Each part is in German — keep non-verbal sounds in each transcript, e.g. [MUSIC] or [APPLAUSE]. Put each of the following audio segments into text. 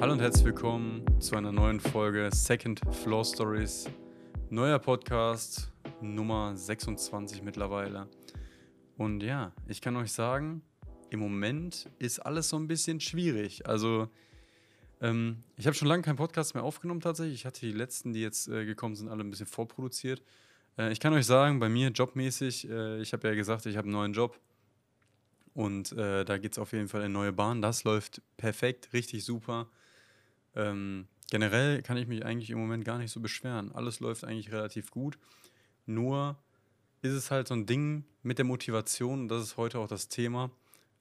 Hallo und herzlich willkommen zu einer neuen Folge Second Floor Stories. Neuer Podcast, Nummer 26 mittlerweile. Und ja, ich kann euch sagen, im Moment ist alles so ein bisschen schwierig. Also, ähm, ich habe schon lange keinen Podcast mehr aufgenommen tatsächlich. Ich hatte die letzten, die jetzt äh, gekommen sind, alle ein bisschen vorproduziert. Äh, ich kann euch sagen, bei mir jobmäßig, äh, ich habe ja gesagt, ich habe einen neuen Job. Und äh, da geht es auf jeden Fall in neue Bahn. Das läuft perfekt, richtig super. Ähm, generell kann ich mich eigentlich im Moment gar nicht so beschweren. Alles läuft eigentlich relativ gut. Nur ist es halt so ein Ding mit der Motivation, und das ist heute auch das Thema,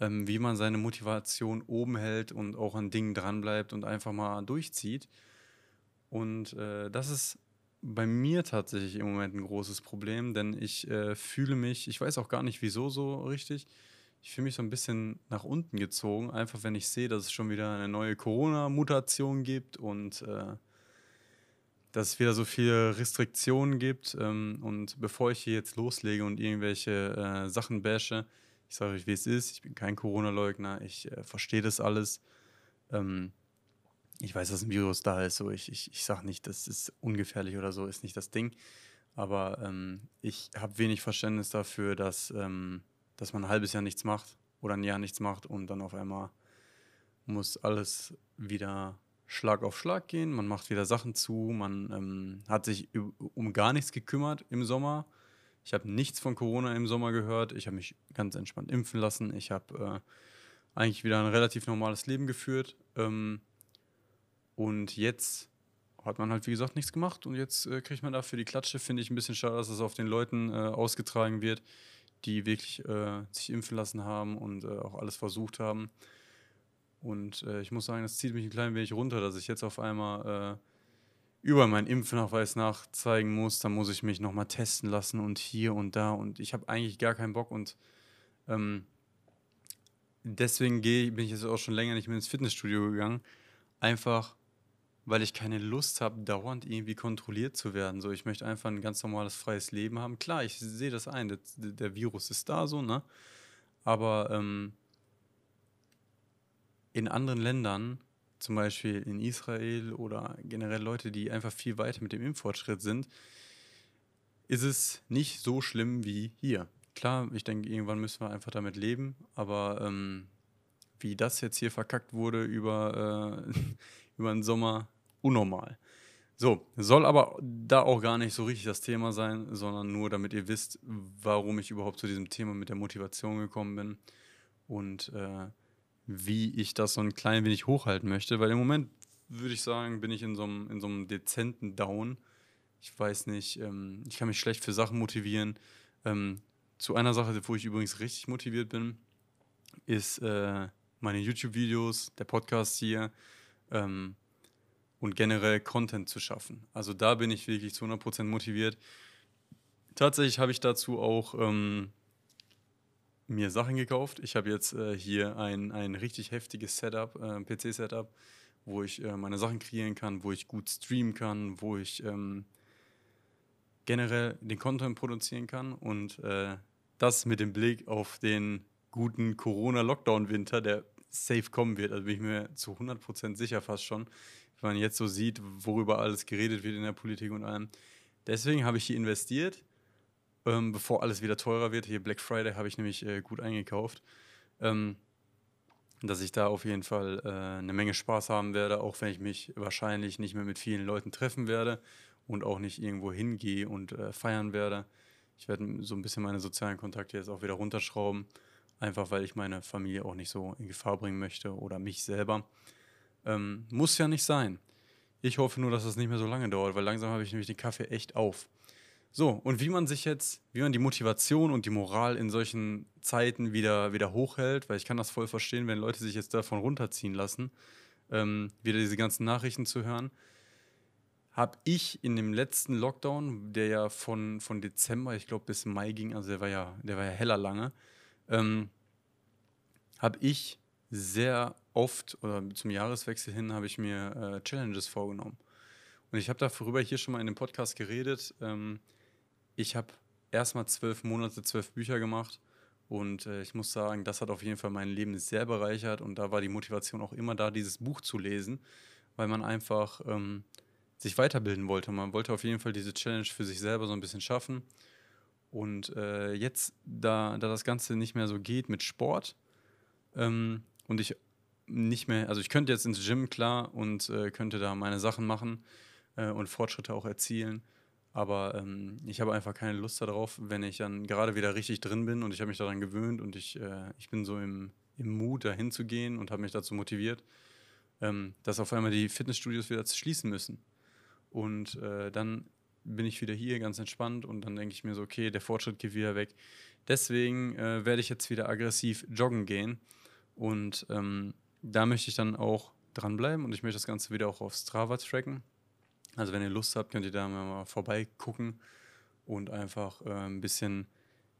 ähm, wie man seine Motivation oben hält und auch an Dingen dranbleibt und einfach mal durchzieht. Und äh, das ist bei mir tatsächlich im Moment ein großes Problem, denn ich äh, fühle mich, ich weiß auch gar nicht wieso so richtig, ich fühle mich so ein bisschen nach unten gezogen, einfach wenn ich sehe, dass es schon wieder eine neue Corona-Mutation gibt und äh, dass es wieder so viele Restriktionen gibt. Ähm, und bevor ich hier jetzt loslege und irgendwelche äh, Sachen bashe, ich sage euch, wie es ist. Ich bin kein Corona-Leugner, ich äh, verstehe das alles. Ähm, ich weiß, dass ein Virus da ist, so ich, ich, ich sage nicht, das ist ungefährlich oder so, ist nicht das Ding. Aber ähm, ich habe wenig Verständnis dafür, dass ähm, dass man ein halbes Jahr nichts macht oder ein Jahr nichts macht und dann auf einmal muss alles wieder Schlag auf Schlag gehen. Man macht wieder Sachen zu, man ähm, hat sich um gar nichts gekümmert im Sommer. Ich habe nichts von Corona im Sommer gehört. Ich habe mich ganz entspannt impfen lassen. Ich habe äh, eigentlich wieder ein relativ normales Leben geführt. Ähm, und jetzt hat man halt, wie gesagt, nichts gemacht. Und jetzt äh, kriegt man dafür die Klatsche. Finde ich ein bisschen schade, dass es auf den Leuten äh, ausgetragen wird, die wirklich äh, sich impfen lassen haben und äh, auch alles versucht haben. Und äh, ich muss sagen, das zieht mich ein klein wenig runter, dass ich jetzt auf einmal über meinen Impfnachweis nachzeigen muss. Dann muss ich mich nochmal testen lassen und hier und da. Und ich habe eigentlich gar keinen Bock. Und ähm, deswegen geh, bin ich jetzt auch schon länger nicht mehr ins Fitnessstudio gegangen. Einfach weil ich keine Lust habe, dauernd irgendwie kontrolliert zu werden. So, ich möchte einfach ein ganz normales freies Leben haben. Klar, ich sehe das ein, der, der, Virus ist da so, ne? Aber ähm, in anderen Ländern, zum Beispiel in Israel oder generell Leute, die einfach viel weiter mit dem Impffortschritt sind, ist es nicht so schlimm wie hier. Klar, ich denke, irgendwann müssen wir einfach damit leben, aber ähm, wie das jetzt hier verkackt wurde über, äh, [LAUGHS] über den Sommer, unnormal. So, soll aber da auch gar nicht so richtig das Thema sein, sondern nur damit ihr wisst, warum ich überhaupt zu diesem Thema mit der Motivation gekommen bin und äh, wie ich das so ein klein wenig hochhalten möchte, weil im Moment würde ich sagen, bin ich in so einem, in so einem dezenten Down. Ich weiß nicht, ähm, ich kann mich schlecht für Sachen motivieren. Ähm, zu einer Sache, wo ich übrigens richtig motiviert bin, ist äh, meine YouTube-Videos, der Podcast hier. Ähm, und generell Content zu schaffen. Also da bin ich wirklich zu 100% motiviert. Tatsächlich habe ich dazu auch ähm, mir Sachen gekauft. Ich habe jetzt äh, hier ein, ein richtig heftiges Setup, äh, PC-Setup, wo ich äh, meine Sachen kreieren kann, wo ich gut streamen kann, wo ich ähm, generell den Content produzieren kann und äh, das mit dem Blick auf den guten Corona-Lockdown-Winter, der safe kommen wird. Also bin ich mir zu 100% sicher fast schon wenn man jetzt so sieht, worüber alles geredet wird in der Politik und allem. Deswegen habe ich hier investiert, ähm, bevor alles wieder teurer wird. Hier Black Friday habe ich nämlich äh, gut eingekauft. Ähm, dass ich da auf jeden Fall äh, eine Menge Spaß haben werde, auch wenn ich mich wahrscheinlich nicht mehr mit vielen Leuten treffen werde und auch nicht irgendwo hingehe und äh, feiern werde. Ich werde so ein bisschen meine sozialen Kontakte jetzt auch wieder runterschrauben, einfach weil ich meine Familie auch nicht so in Gefahr bringen möchte oder mich selber. Ähm, muss ja nicht sein. Ich hoffe nur, dass das nicht mehr so lange dauert, weil langsam habe ich nämlich den Kaffee echt auf. So, und wie man sich jetzt, wie man die Motivation und die Moral in solchen Zeiten wieder, wieder hochhält, weil ich kann das voll verstehen, wenn Leute sich jetzt davon runterziehen lassen, ähm, wieder diese ganzen Nachrichten zu hören, habe ich in dem letzten Lockdown, der ja von, von Dezember, ich glaube, bis Mai ging, also der war ja, der war ja heller lange, ähm, habe ich sehr oft oder zum Jahreswechsel hin habe ich mir äh, Challenges vorgenommen. Und ich habe darüber hier schon mal in dem Podcast geredet. Ähm, ich habe erstmal zwölf Monate, zwölf Bücher gemacht. Und äh, ich muss sagen, das hat auf jeden Fall mein Leben sehr bereichert. Und da war die Motivation auch immer da, dieses Buch zu lesen, weil man einfach ähm, sich weiterbilden wollte. Man wollte auf jeden Fall diese Challenge für sich selber so ein bisschen schaffen. Und äh, jetzt, da, da das Ganze nicht mehr so geht mit Sport ähm, und ich nicht mehr, also ich könnte jetzt ins Gym, klar, und äh, könnte da meine Sachen machen äh, und Fortschritte auch erzielen. Aber ähm, ich habe einfach keine Lust darauf, wenn ich dann gerade wieder richtig drin bin und ich habe mich daran gewöhnt und ich, äh, ich bin so im, im Mut, dahin zu gehen und habe mich dazu motiviert, ähm, dass auf einmal die Fitnessstudios wieder schließen müssen. Und äh, dann bin ich wieder hier ganz entspannt und dann denke ich mir so, okay, der Fortschritt geht wieder weg. Deswegen äh, werde ich jetzt wieder aggressiv joggen gehen und ähm, da möchte ich dann auch dranbleiben und ich möchte das Ganze wieder auch auf Strava tracken. Also wenn ihr Lust habt, könnt ihr da mal vorbeigucken und einfach äh, ein bisschen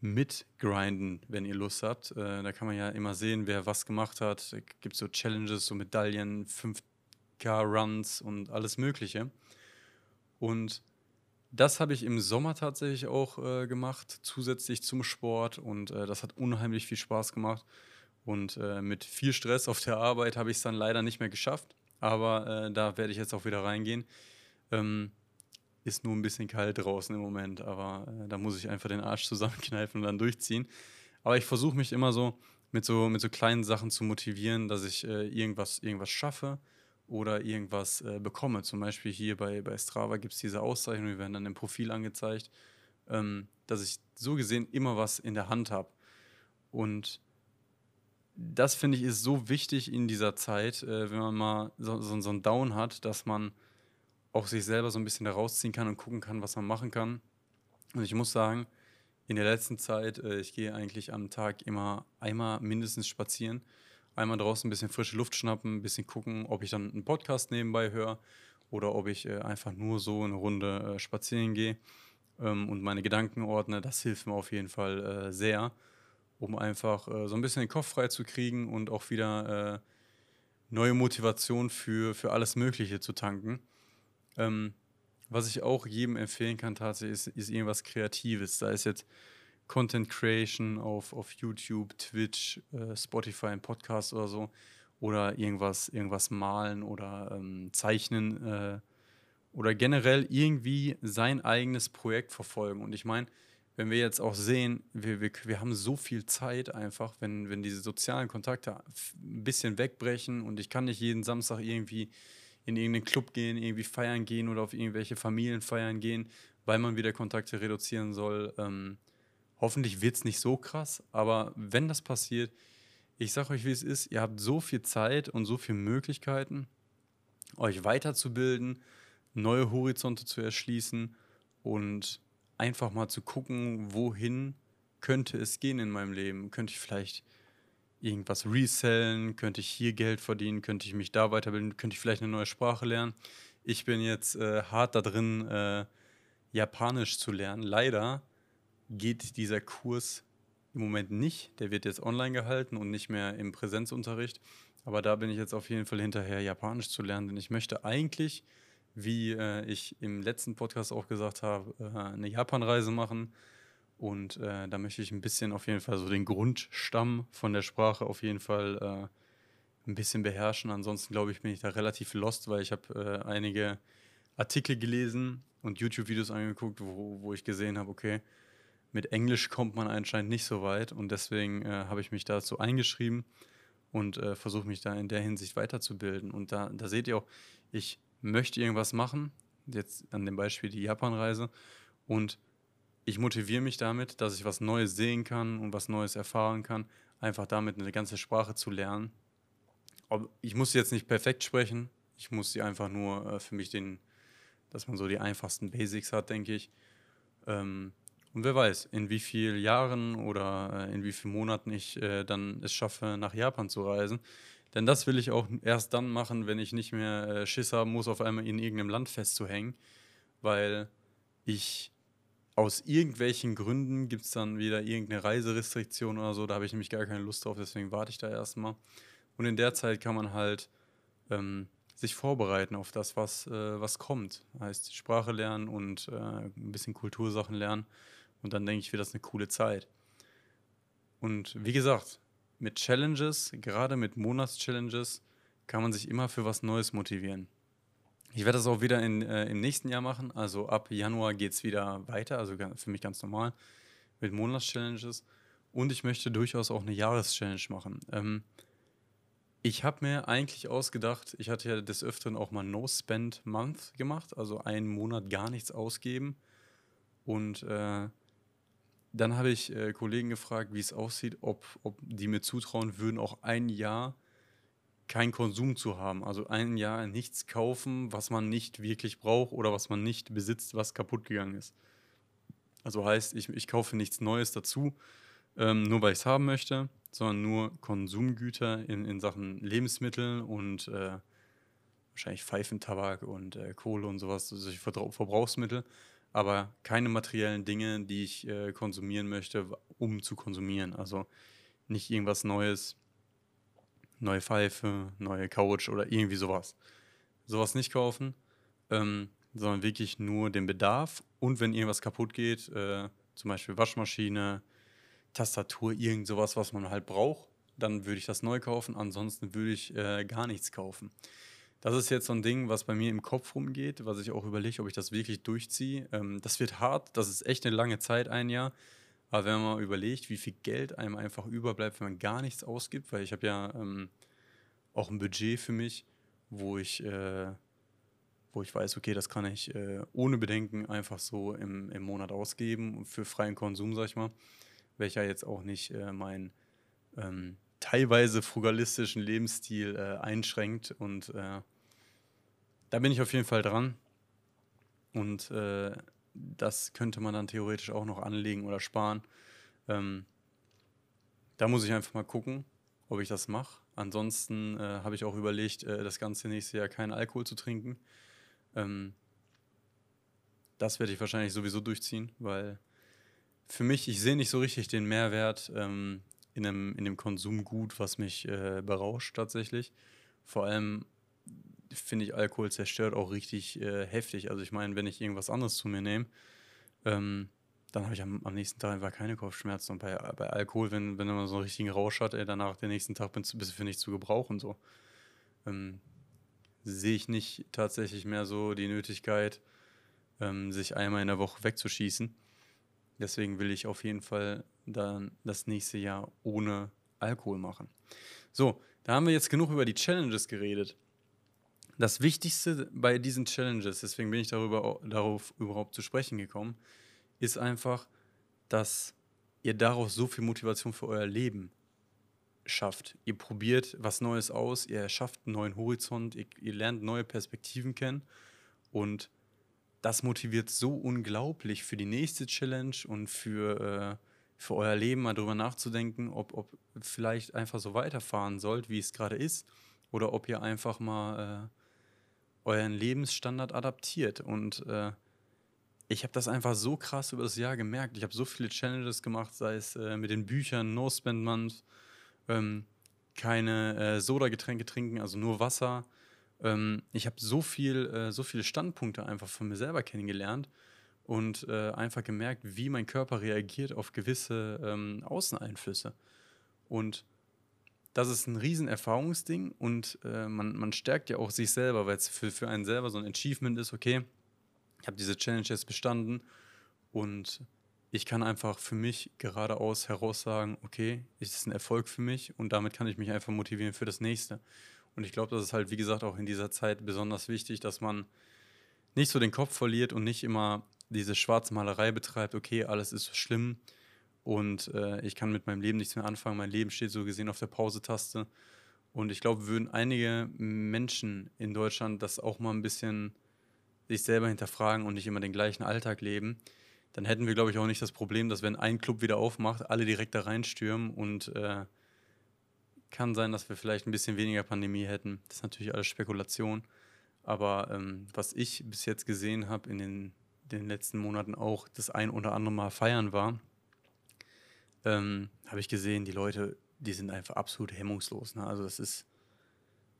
mitgrinden, wenn ihr Lust habt. Äh, da kann man ja immer sehen, wer was gemacht hat. Es gibt so Challenges, so Medaillen, 5K-Runs und alles Mögliche. Und das habe ich im Sommer tatsächlich auch äh, gemacht, zusätzlich zum Sport. Und äh, das hat unheimlich viel Spaß gemacht. Und äh, mit viel Stress auf der Arbeit habe ich es dann leider nicht mehr geschafft. Aber äh, da werde ich jetzt auch wieder reingehen. Ähm, ist nur ein bisschen kalt draußen im Moment, aber äh, da muss ich einfach den Arsch zusammenkneifen und dann durchziehen. Aber ich versuche mich immer so mit, so mit so kleinen Sachen zu motivieren, dass ich äh, irgendwas, irgendwas schaffe oder irgendwas äh, bekomme. Zum Beispiel hier bei, bei Strava gibt es diese Auszeichnungen, die werden dann im Profil angezeigt, ähm, dass ich so gesehen immer was in der Hand habe. Und das finde ich ist so wichtig in dieser Zeit, äh, wenn man mal so, so, so einen Down hat, dass man auch sich selber so ein bisschen da rausziehen kann und gucken kann, was man machen kann. Und ich muss sagen, in der letzten Zeit, äh, ich gehe eigentlich am Tag immer einmal mindestens spazieren einmal draußen ein bisschen frische Luft schnappen, ein bisschen gucken, ob ich dann einen Podcast nebenbei höre oder ob ich äh, einfach nur so eine Runde äh, spazieren gehe ähm, und meine Gedanken ordne. Das hilft mir auf jeden Fall äh, sehr, um einfach äh, so ein bisschen den Kopf frei zu kriegen und auch wieder äh, neue Motivation für, für alles Mögliche zu tanken. Ähm, was ich auch jedem empfehlen kann tatsächlich, ist, ist irgendwas Kreatives. Da ist jetzt Content Creation auf, auf YouTube, Twitch, äh, Spotify, ein Podcast oder so. Oder irgendwas, irgendwas malen oder ähm, zeichnen äh, oder generell irgendwie sein eigenes Projekt verfolgen. Und ich meine, wenn wir jetzt auch sehen, wir, wir, wir haben so viel Zeit einfach, wenn, wenn diese sozialen Kontakte ein bisschen wegbrechen und ich kann nicht jeden Samstag irgendwie in irgendeinen Club gehen, irgendwie feiern gehen oder auf irgendwelche Familienfeiern gehen, weil man wieder Kontakte reduzieren soll. Ähm, Hoffentlich wird es nicht so krass, aber wenn das passiert, ich sage euch, wie es ist, ihr habt so viel Zeit und so viele Möglichkeiten, euch weiterzubilden, neue Horizonte zu erschließen und einfach mal zu gucken, wohin könnte es gehen in meinem Leben. Könnte ich vielleicht irgendwas resellen? Könnte ich hier Geld verdienen? Könnte ich mich da weiterbilden? Könnte ich vielleicht eine neue Sprache lernen? Ich bin jetzt äh, hart da drin, äh, Japanisch zu lernen. Leider geht dieser Kurs im Moment nicht. Der wird jetzt online gehalten und nicht mehr im Präsenzunterricht. Aber da bin ich jetzt auf jeden Fall hinterher, Japanisch zu lernen, denn ich möchte eigentlich, wie äh, ich im letzten Podcast auch gesagt habe, äh, eine Japanreise machen. Und äh, da möchte ich ein bisschen auf jeden Fall so den Grundstamm von der Sprache auf jeden Fall äh, ein bisschen beherrschen. Ansonsten glaube ich, bin ich da relativ lost, weil ich habe äh, einige Artikel gelesen und YouTube-Videos angeguckt, wo, wo ich gesehen habe, okay, mit Englisch kommt man anscheinend nicht so weit und deswegen äh, habe ich mich dazu eingeschrieben und äh, versuche mich da in der Hinsicht weiterzubilden. Und da, da seht ihr auch, ich möchte irgendwas machen, jetzt an dem Beispiel die Japanreise und ich motiviere mich damit, dass ich was Neues sehen kann und was Neues erfahren kann, einfach damit eine ganze Sprache zu lernen. Ich muss jetzt nicht perfekt sprechen, ich muss sie einfach nur äh, für mich den, dass man so die einfachsten Basics hat, denke ich. Ähm, und wer weiß, in wie vielen Jahren oder äh, in wie vielen Monaten ich äh, dann es schaffe, nach Japan zu reisen. Denn das will ich auch erst dann machen, wenn ich nicht mehr äh, Schiss haben muss, auf einmal in irgendeinem Land festzuhängen. Weil ich aus irgendwelchen Gründen gibt es dann wieder irgendeine Reiserestriktion oder so. Da habe ich nämlich gar keine Lust drauf, deswegen warte ich da erstmal. Und in der Zeit kann man halt ähm, sich vorbereiten auf das, was, äh, was kommt. Heißt Sprache lernen und äh, ein bisschen Kultursachen lernen. Und dann denke ich, wird das eine coole Zeit. Und wie gesagt, mit Challenges, gerade mit Monatschallenges, kann man sich immer für was Neues motivieren. Ich werde das auch wieder in, äh, im nächsten Jahr machen. Also ab Januar geht es wieder weiter, also für mich ganz normal mit Monatschallenges. Und ich möchte durchaus auch eine Jahreschallenge machen. Ähm, ich habe mir eigentlich ausgedacht, ich hatte ja des Öfteren auch mal No Spend Month gemacht, also einen Monat gar nichts ausgeben. Und äh, dann habe ich äh, Kollegen gefragt, wie es aussieht, ob, ob die mir zutrauen würden, auch ein Jahr keinen Konsum zu haben. Also ein Jahr nichts kaufen, was man nicht wirklich braucht oder was man nicht besitzt, was kaputt gegangen ist. Also heißt, ich, ich kaufe nichts Neues dazu, ähm, nur weil ich es haben möchte, sondern nur Konsumgüter in, in Sachen Lebensmittel und äh, wahrscheinlich Pfeifentabak und äh, Kohle und sowas, solche Verbrauchsmittel, aber keine materiellen Dinge, die ich äh, konsumieren möchte, um zu konsumieren. Also nicht irgendwas Neues, neue Pfeife, neue Couch oder irgendwie sowas. Sowas nicht kaufen, ähm, sondern wirklich nur den Bedarf und wenn irgendwas kaputt geht, äh, zum Beispiel Waschmaschine, Tastatur, irgend sowas, was man halt braucht, dann würde ich das neu kaufen. Ansonsten würde ich äh, gar nichts kaufen. Das ist jetzt so ein Ding, was bei mir im Kopf rumgeht, was ich auch überlege, ob ich das wirklich durchziehe. Ähm, das wird hart, das ist echt eine lange Zeit, ein Jahr. Aber wenn man mal überlegt, wie viel Geld einem einfach überbleibt, wenn man gar nichts ausgibt, weil ich habe ja ähm, auch ein Budget für mich, wo ich, äh, wo ich weiß, okay, das kann ich äh, ohne Bedenken einfach so im, im Monat ausgeben für freien Konsum, sag ich mal, welcher jetzt auch nicht äh, meinen ähm, teilweise frugalistischen Lebensstil äh, einschränkt und äh, da bin ich auf jeden Fall dran. Und äh, das könnte man dann theoretisch auch noch anlegen oder sparen. Ähm, da muss ich einfach mal gucken, ob ich das mache. Ansonsten äh, habe ich auch überlegt, äh, das ganze nächste Jahr keinen Alkohol zu trinken. Ähm, das werde ich wahrscheinlich sowieso durchziehen, weil für mich, ich sehe nicht so richtig den Mehrwert ähm, in, einem, in dem Konsumgut, was mich äh, berauscht tatsächlich. Vor allem finde ich, Alkohol zerstört auch richtig äh, heftig. Also ich meine, wenn ich irgendwas anderes zu mir nehme, ähm, dann habe ich am, am, nächsten Tag einfach keine Kopfschmerzen. Und bei, bei Alkohol, wenn, wenn man so einen richtigen Rausch hat, ey, danach den nächsten Tag bist, bist du für nichts zu gebrauchen. So. Ähm, sehe ich nicht tatsächlich mehr so die Nötigkeit, ähm, sich einmal in der Woche wegzuschießen. Deswegen will ich auf jeden Fall dann das nächste Jahr ohne Alkohol machen. So, da haben wir jetzt genug über die Challenges geredet das Wichtigste bei diesen Challenges, deswegen bin ich darüber, darauf überhaupt zu sprechen gekommen, ist einfach, dass ihr daraus so viel Motivation für euer Leben schafft. Ihr probiert was Neues aus, ihr schafft einen neuen Horizont, ihr, ihr lernt neue Perspektiven kennen und das motiviert so unglaublich für die nächste Challenge und für, äh, für euer Leben mal drüber nachzudenken, ob, ob vielleicht einfach so weiterfahren sollt, wie es gerade ist, oder ob ihr einfach mal äh, euren Lebensstandard adaptiert. Und äh, ich habe das einfach so krass über das Jahr gemerkt. Ich habe so viele Challenges gemacht, sei es äh, mit den Büchern, No Spend Month, ähm, keine äh, Soda-Getränke trinken, also nur Wasser. Ähm, ich habe so viel, äh, so viele Standpunkte einfach von mir selber kennengelernt und äh, einfach gemerkt, wie mein Körper reagiert auf gewisse ähm, Außeneinflüsse. Und das ist ein riesen Erfahrungsding und äh, man, man stärkt ja auch sich selber, weil es für, für einen selber so ein Achievement ist, okay, ich habe diese Challenge jetzt bestanden und ich kann einfach für mich geradeaus heraus sagen, okay, es ist ein Erfolg für mich und damit kann ich mich einfach motivieren für das nächste. Und ich glaube, das ist halt, wie gesagt, auch in dieser Zeit besonders wichtig, dass man nicht so den Kopf verliert und nicht immer diese Schwarzmalerei betreibt, okay, alles ist so schlimm, und äh, ich kann mit meinem Leben nichts mehr anfangen. Mein Leben steht so gesehen auf der Pause-Taste. Und ich glaube, würden einige Menschen in Deutschland das auch mal ein bisschen sich selber hinterfragen und nicht immer den gleichen Alltag leben, dann hätten wir, glaube ich, auch nicht das Problem, dass wenn ein Club wieder aufmacht, alle direkt da reinstürmen und äh, kann sein, dass wir vielleicht ein bisschen weniger Pandemie hätten. Das ist natürlich alles Spekulation. Aber ähm, was ich bis jetzt gesehen habe in den, den letzten Monaten auch das ein oder andere Mal feiern war, ähm, habe ich gesehen, die Leute, die sind einfach absolut hemmungslos. Ne? Also das ist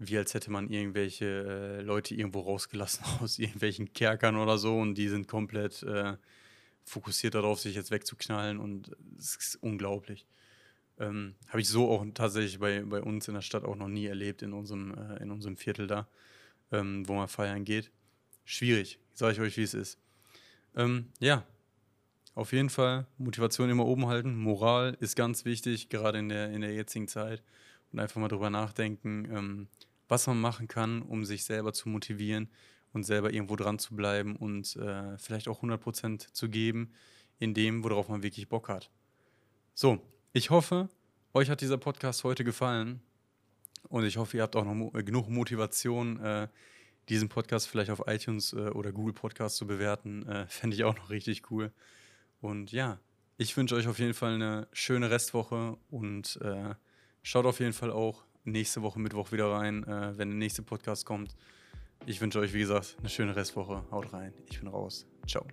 wie als hätte man irgendwelche äh, Leute irgendwo rausgelassen [LAUGHS] aus irgendwelchen Kerkern oder so und die sind komplett äh, fokussiert darauf, sich jetzt wegzuknallen und es ist unglaublich. Ähm, Habe ich so auch tatsächlich bei, bei uns in der Stadt auch noch nie erlebt, in unserem, äh, in unserem Viertel da, ähm, wo man feiern geht. Schwierig, sage ich euch, wie es ist. Ähm, ja, auf jeden Fall Motivation immer oben halten. Moral ist ganz wichtig, gerade in der, in der jetzigen Zeit. Und einfach mal drüber nachdenken, ähm, was man machen kann, um sich selber zu motivieren und selber irgendwo dran zu bleiben und äh, vielleicht auch 100% zu geben in dem, worauf man wirklich Bock hat. So, ich hoffe, euch hat dieser Podcast heute gefallen und ich hoffe, ihr habt auch noch mo genug Motivation, äh, diesen Podcast vielleicht auf iTunes äh, oder Google Podcast zu bewerten. Äh, Fände ich auch noch richtig cool. Und ja, ich wünsche euch auf jeden Fall eine schöne Restwoche und äh, schaut auf jeden Fall auch nächste Woche Mittwoch wieder rein, äh, wenn der nächste Podcast kommt. Ich wünsche euch, wie gesagt, eine schöne Restwoche. Haut rein. Ich bin raus. Ciao.